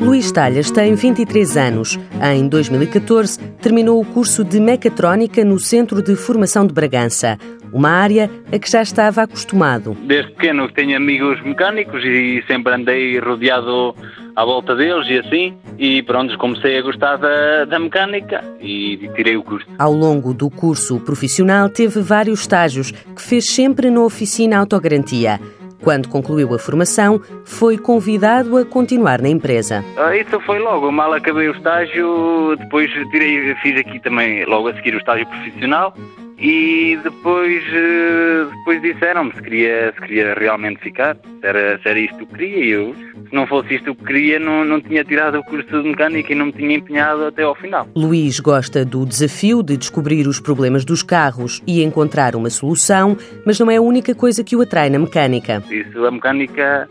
Luís Talhas tem 23 anos. Em 2014, terminou o curso de Mecatrónica no Centro de Formação de Bragança, uma área a que já estava acostumado. Desde pequeno tenho amigos mecânicos e sempre andei rodeado à volta deles e assim, e pronto, comecei a gostar da, da mecânica e tirei o curso. Ao longo do curso profissional, teve vários estágios que fez sempre na oficina Autogarantia. Quando concluiu a formação, foi convidado a continuar na empresa. Ah, isso foi logo, mal acabei o estágio, depois tirei, fiz aqui também logo a seguir o estágio profissional e depois, eh, depois disseram-me se queria, se queria realmente ficar, se era, se era isto que queria e eu, se não fosse isto que queria, não, não tinha tirado o curso de mecânica e não me tinha empenhado até ao final. Luís gosta do desafio de descobrir os problemas dos carros e encontrar uma solução, mas não é a única coisa que o atrai na mecânica. Isso, a mecânica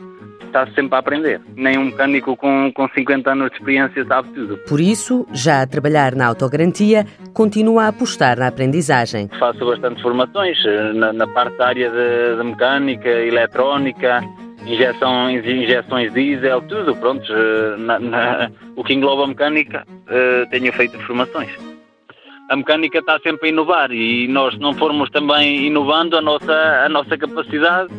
está sempre a aprender. Nem um mecânico com, com 50 anos de experiência sabe tudo. Por isso, já a trabalhar na autogarantia, continua a apostar na aprendizagem. Faço bastantes formações eh, na, na parte da área de, de mecânica, eletrónica, injeções, injeções diesel, tudo, pronto. Eh, na, na, o que engloba a mecânica, uh, tenho feito formações. A mecânica está sempre a inovar e nós, se não formos também inovando a nossa, a nossa capacidade,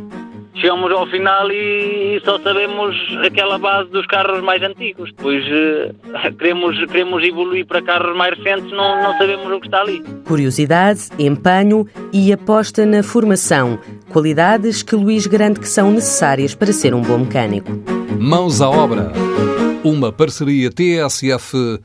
chegamos ao final e só sabemos aquela base dos carros mais antigos. Depois uh, queremos, queremos evoluir para carros mais recentes, não, não sabemos o que está ali. Curiosidade, empenho e aposta na formação. Qualidades que Luís garante que são necessárias para ser um bom mecânico. Mãos à obra. Uma parceria TSF-IEFP.